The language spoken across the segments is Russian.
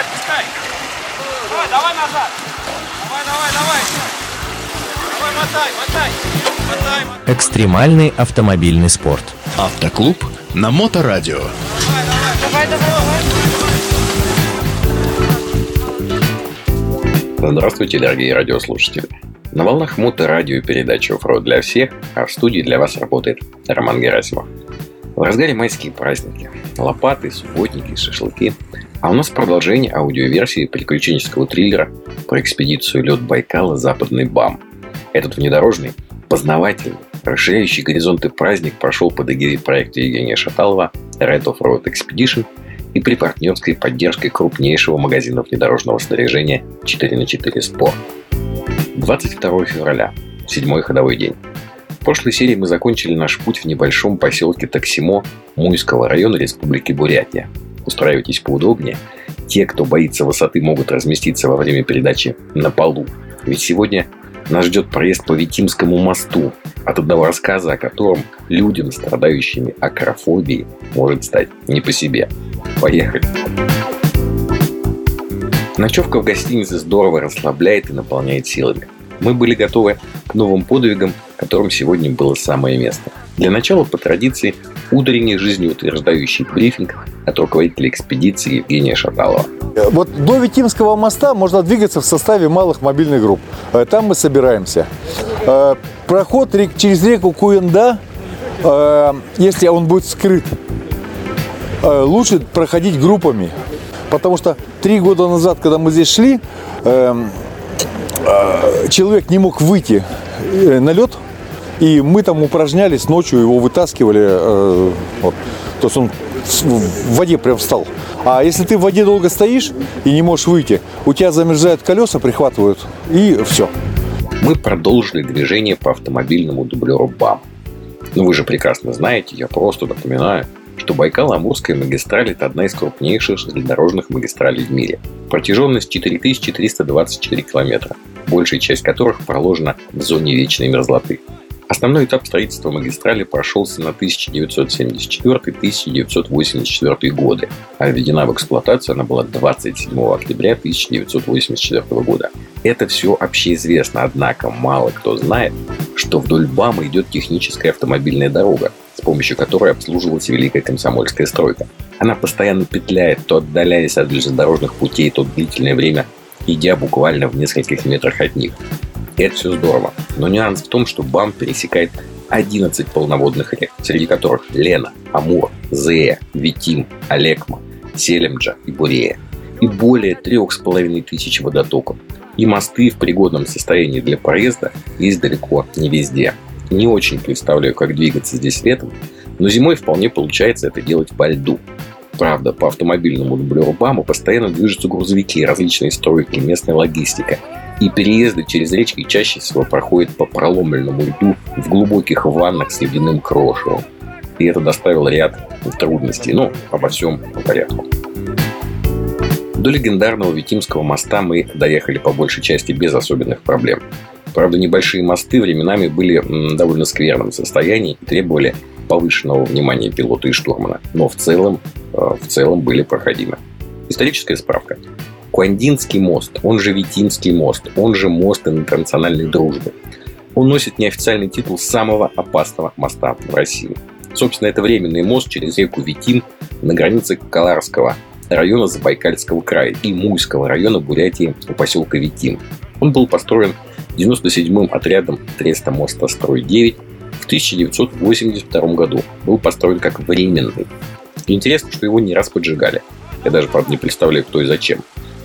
отпускай. Давай, давай назад. Давай, давай, давай. Давай, мотай, мотай. Мотай, мотай. Экстремальный автомобильный спорт. Автоклуб на Моторадио. Давай, давай, давай. Здравствуйте, дорогие радиослушатели. На волнах Моторадио и передача «Оффроуд для всех», а в студии для вас работает Роман Герасимов. В разгаре майские праздники. Лопаты, субботники, шашлыки. А у нас продолжение аудиоверсии приключенческого триллера про экспедицию «Лед Байкала. Западный БАМ». Этот внедорожный, познавательный, расширяющий горизонты праздник прошел под эгидой проекта Евгения Шаталова Red Off-Road Expedition и при партнерской поддержке крупнейшего магазина внедорожного снаряжения 4 на 4 Sport. 22 февраля, седьмой ходовой день. В прошлой серии мы закончили наш путь в небольшом поселке Таксимо Муйского района Республики Бурятия. Устраивайтесь поудобнее. Те, кто боится высоты, могут разместиться во время передачи на полу. Ведь сегодня нас ждет проезд по Витимскому мосту, от одного рассказа о котором людям, страдающими акрофобией, может стать не по себе. Поехали! Ночевка в гостинице здорово расслабляет и наполняет силами. Мы были готовы к новым подвигам, которым сегодня было самое место. Для начала, по традиции, утренний жизнеутверждающий брифинг от руководителя экспедиции Евгения Шаталова. Вот до Витимского моста можно двигаться в составе малых мобильных групп. Э, Там мы собираемся. Э, Проход через реку Куенда, э, если он будет скрыт, э, лучше проходить группами. Потому что три года назад, когда мы здесь шли, эм, э, человек не мог выйти э, на лед, и мы там упражнялись ночью, его вытаскивали. э, вот. То есть он в воде прям встал. А если ты в воде долго стоишь и не можешь выйти, у тебя замерзают колеса, прихватывают, и все. Мы продолжили движение по автомобильному дублеру БАМ. Но вы же прекрасно знаете, я просто напоминаю, что Байкал-Амурская магистраль – это одна из крупнейших железнодорожных магистралей в мире. Протяженность 4424 километра, большая часть которых проложена в зоне вечной мерзлоты. Основной этап строительства магистрали прошелся на 1974-1984 годы, а введена в эксплуатацию она была 27 октября 1984 года. Это все общеизвестно, однако мало кто знает, что вдоль БАМа идет техническая автомобильная дорога, с помощью которой обслуживалась Великая Комсомольская стройка. Она постоянно петляет, то отдаляясь от железнодорожных путей, то длительное время идя буквально в нескольких метрах от них. Это все здорово. Но нюанс в том, что БАМ пересекает 11 полноводных рек, среди которых Лена, Амур, Зея, Витим, Олекма, Селемджа и Бурея. И более трех с половиной тысяч водотоков. И мосты в пригодном состоянии для проезда есть далеко не везде. Не очень представляю, как двигаться здесь летом, но зимой вполне получается это делать по льду. Правда, по автомобильному дублеру БАМа постоянно движутся грузовики, различные стройки, местная логистика. И переезды через речки чаще всего проходят по проломленному льду в глубоких ваннах с ледяным крошевом. И это доставило ряд трудностей, но обо всем по порядку. До легендарного Витимского моста мы доехали по большей части без особенных проблем. Правда, небольшие мосты временами были в довольно скверном состоянии и требовали повышенного внимания пилота и штурмана, но в целом, э, в целом были проходимы. Историческая справка. Куандинский мост, он же Витимский мост, он же мост интернациональной дружбы. Он носит неофициальный титул самого опасного моста в России. Собственно, это временный мост через реку Витим на границе Каларского района Забайкальского края и Муйского района Бурятии у поселка Витим. Он был построен 97-м отрядом Треста моста «Строй-9» в 1982 году. Был построен как временный. Интересно, что его не раз поджигали. Я даже, правда, не представляю, кто и зачем.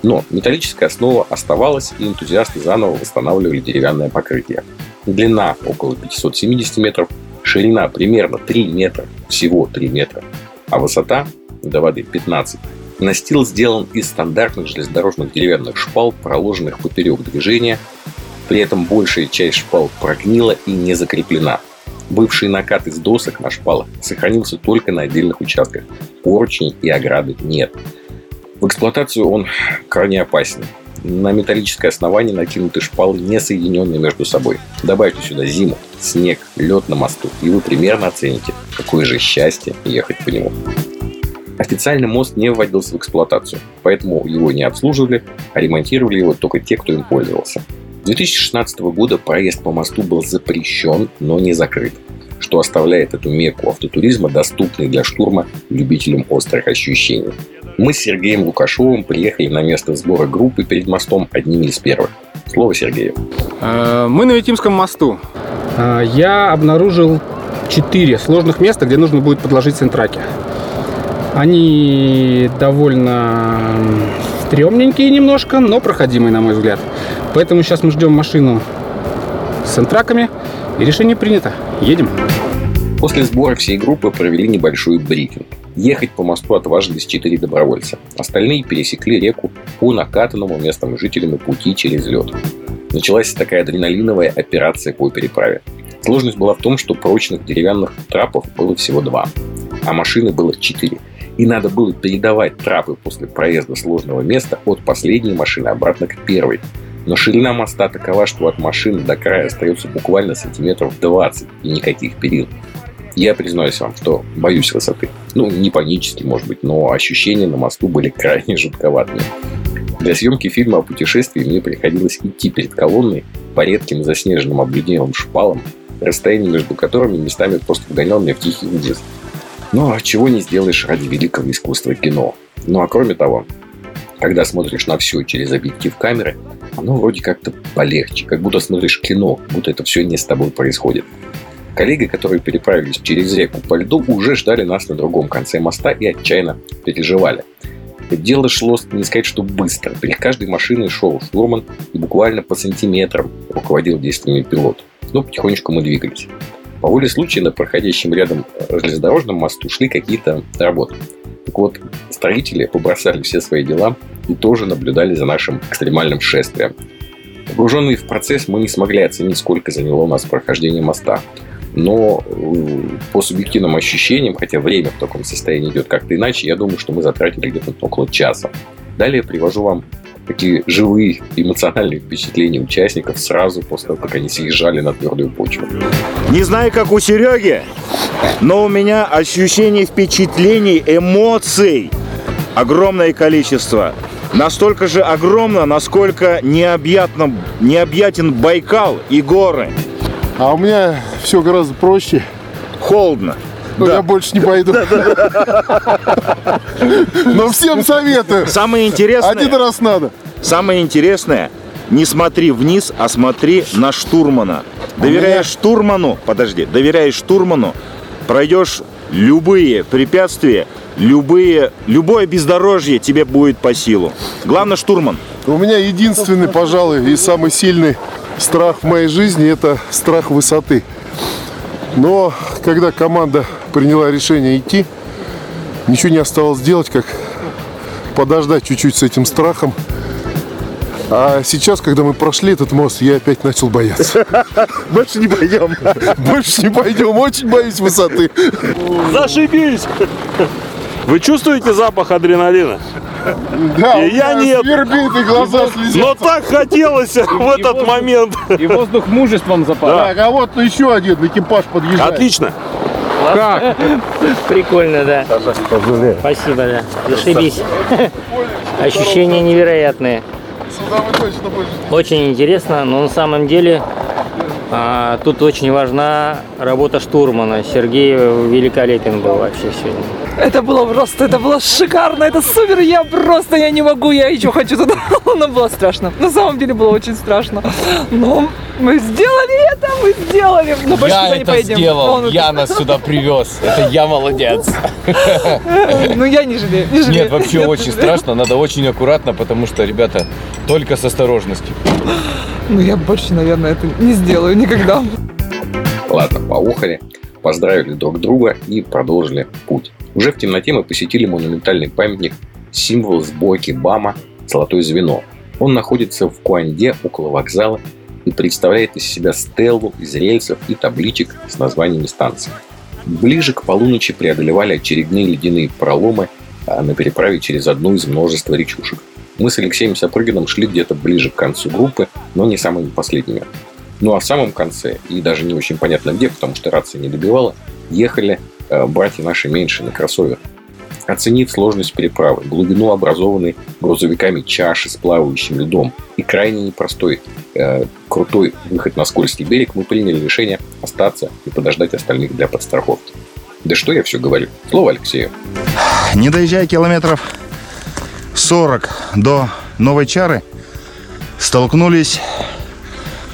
Но металлическая основа оставалась, и энтузиасты заново восстанавливали деревянное покрытие. Длина около 570 метров, ширина примерно 3 метра, всего 3 метра, а высота до воды 15. Настил сделан из стандартных железнодорожных деревянных шпал, проложенных поперек движения. При этом большая часть шпал прогнила и не закреплена. Бывший накат из досок на шпалах сохранился только на отдельных участках. Поручней и ограды нет. В эксплуатацию он крайне опасен. На металлическое основание накинуты шпалы, не соединенные между собой. Добавьте сюда зиму, снег, лед на мосту, и вы примерно оцените, какое же счастье ехать по нему. Официально мост не вводился в эксплуатацию, поэтому его не обслуживали, а ремонтировали его только те, кто им пользовался. С 2016 года проезд по мосту был запрещен, но не закрыт, что оставляет эту мекку автотуризма доступной для штурма любителям острых ощущений. Мы с Сергеем Лукашовым приехали на место сбора группы перед мостом одними из первых. Слово Сергею. Э, Мы на Витимском мосту. Э, Я обнаружил четыре сложных места, где нужно будет подложить сентраки. Они довольно стрёмненькие немножко, но проходимые, на мой взгляд. Поэтому сейчас мы ждем машину с сентраками, и решение принято. Едем. После сбора всей группы провели небольшой брифинг. Ехать по мосту отважились четыре добровольца. Остальные пересекли реку по накатанному местным жителями пути через лед. Началась такая адреналиновая операция по переправе. Сложность была в том, что прочных деревянных трапов было всего два, а машины было четыре. И надо было передавать трапы после проезда сложного места от последней машины обратно к первой. Но ширина моста такова, что от машины до края остается буквально сантиметров 20 и никаких перил. Я признаюсь вам, что боюсь высоты. Ну, не панически, может быть, но ощущения на мосту были крайне жутковатыми. Для съемки фильма о путешествии мне приходилось идти перед колонной по редким заснеженным обледенелым шпалам, расстояние между которыми местами просто вгонял меня в тихий ужас. Но а чего не сделаешь ради великого искусства кино. Ну а кроме того, когда смотришь на все через объектив камеры, оно вроде как-то полегче, как будто смотришь кино, будто это все не с тобой происходит. Коллеги, которые переправились через реку по льду, уже ждали нас на другом конце моста и отчаянно переживали. Дело шло, не сказать, что быстро. Перед каждой машиной шел штурман и буквально по сантиметрам руководил действиями пилот. Но потихонечку мы двигались. По воле случая на проходящем рядом железнодорожном мосту шли какие-то работы. Так вот, строители побросали все свои дела и тоже наблюдали за нашим экстремальным шествием. Погруженные в процесс, мы не смогли оценить, сколько заняло у нас прохождение моста. Но э, по субъективным ощущениям, хотя время в таком состоянии идет как-то иначе, я думаю, что мы затратили где-то около часа. Далее привожу вам такие живые эмоциональные впечатления участников сразу после того, как они съезжали на твердую почву. Не знаю, как у Сереги, но у меня ощущений, впечатлений, эмоций огромное количество. Настолько же огромно, насколько необъятно, необъятен Байкал и горы. А у меня все гораздо проще. Холодно. Но я больше не пойду. Но всем советую. Самое интересное, Один раз надо. самое интересное, не смотри вниз, а смотри на штурмана. Доверяешь штурману, подожди, доверяешь штурману, пройдешь любые препятствия, любые, любое бездорожье тебе будет по силу. Главное штурман. У меня единственный, пожалуй, и самый сильный страх в моей жизни – это страх высоты. Но когда команда приняла решение идти, ничего не оставалось делать, как подождать чуть-чуть с этим страхом. А сейчас, когда мы прошли этот мост, я опять начал бояться. Больше не пойдем. Больше не пойдем, очень боюсь высоты. Зашибись! Вы чувствуете запах адреналина? Да, И я нет. свербит, и глаза слезятся. Но так хотелось в этот момент. И воздух мужеством запал. Так, а вот еще один экипаж подъезжает. Отлично. Как? Прикольно, да. Спасибо, да. Зашибись. Ощущения невероятные. Сюда вы точно будете. Очень интересно, но на самом деле тут очень важна работа штурмана. Сергей великолепен был вообще сегодня. Это было просто, это было шикарно, это супер, я просто, я не могу, я еще хочу туда. Но было страшно, на самом деле было очень страшно. Но мы сделали это, мы сделали, но больше туда не поедем. Он- я нас сюда привез. Это я молодец. Ну я не жалею, не жалею. Нет, вообще Нет, очень страшно. Надо очень аккуратно, потому что, ребята, только с осторожностью. Ну я больше, наверное, это не сделаю никогда. Ладно, поухали, поздравили друг друга и продолжили путь. Уже в темноте мы посетили монументальный памятник символ сборки БАМа «Золотое звено». Он находится в Куанде около вокзала и представляет из себя стеллу из рельсов и табличек с названиями станций. Ближе к полуночи преодолевали очередные ледяные проломы а, на переправе через одну из множества речушек. Мы с Алексеем Сапрыгиным шли где-то ближе к концу группы, но не самыми последними. Ну а в самом конце, и даже не очень понятно где, потому что рация не добивала, ехали э, братья наши меньше на кроссовер. Оценив сложность переправы, глубину образованной грузовиками чаши с плавающим льдом и крайне непростой, э, крутой выход на скользкий берег, мы приняли решение остаться и подождать остальных для подстраховки. Да что я все говорю? Слово Алексею. Не доезжая километров 40 до Новой Чары, столкнулись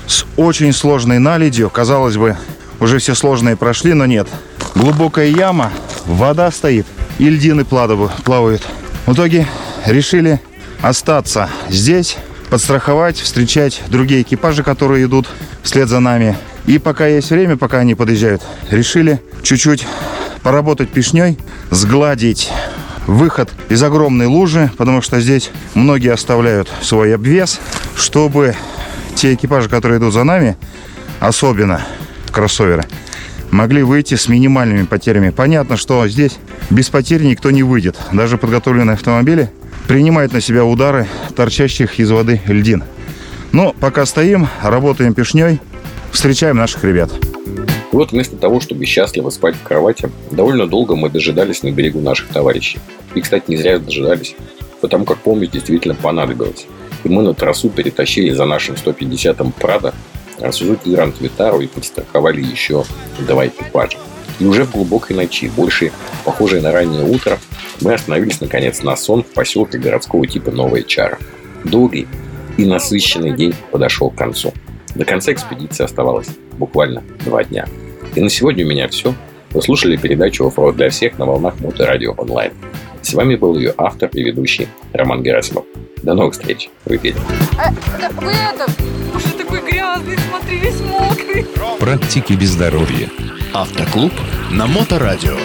с очень сложной наледью. Казалось бы, уже все сложные прошли, но нет. Глубокая яма, вода стоит, и льдины плавают. В итоге решили остаться здесь, подстраховать, встречать другие экипажи, которые идут вслед за нами. И пока есть время, пока они подъезжают, решили чуть-чуть поработать пешней, сгладить выход из огромной лужи, потому что здесь многие оставляют свой обвес, чтобы те экипажи, которые идут за нами, особенно кроссоверы, могли выйти с минимальными потерями. Понятно, что здесь без потерь никто не выйдет. Даже подготовленные автомобили принимают на себя удары торчащих из воды льдин. Но пока стоим, работаем пешней, встречаем наших ребят. И вот вместо того, чтобы счастливо спать в кровати, довольно долго мы дожидались на берегу наших товарищей. И, кстати, не зря дожидались, потому как помощь действительно понадобилась. И мы на трассу перетащили за нашим 150-м Прада Сузуки Гранд Витару и подстраховали еще два экипажа. И уже в глубокой ночи, больше похожей на раннее утро, мы остановились наконец на сон в поселке городского типа Новая Чара. Долгий и насыщенный день подошел к концу. До конца экспедиции оставалось буквально два дня. И на сегодня у меня все. Вы слушали передачу «Оффроуд для всех» на волнах Моторадио онлайн. С вами был ее автор и ведущий Роман Герасимов. До новых встреч в эфире. А, вы это, уже такой грязный, смотри, весь мокрый. Практики без здоровья. Автоклуб на Моторадио.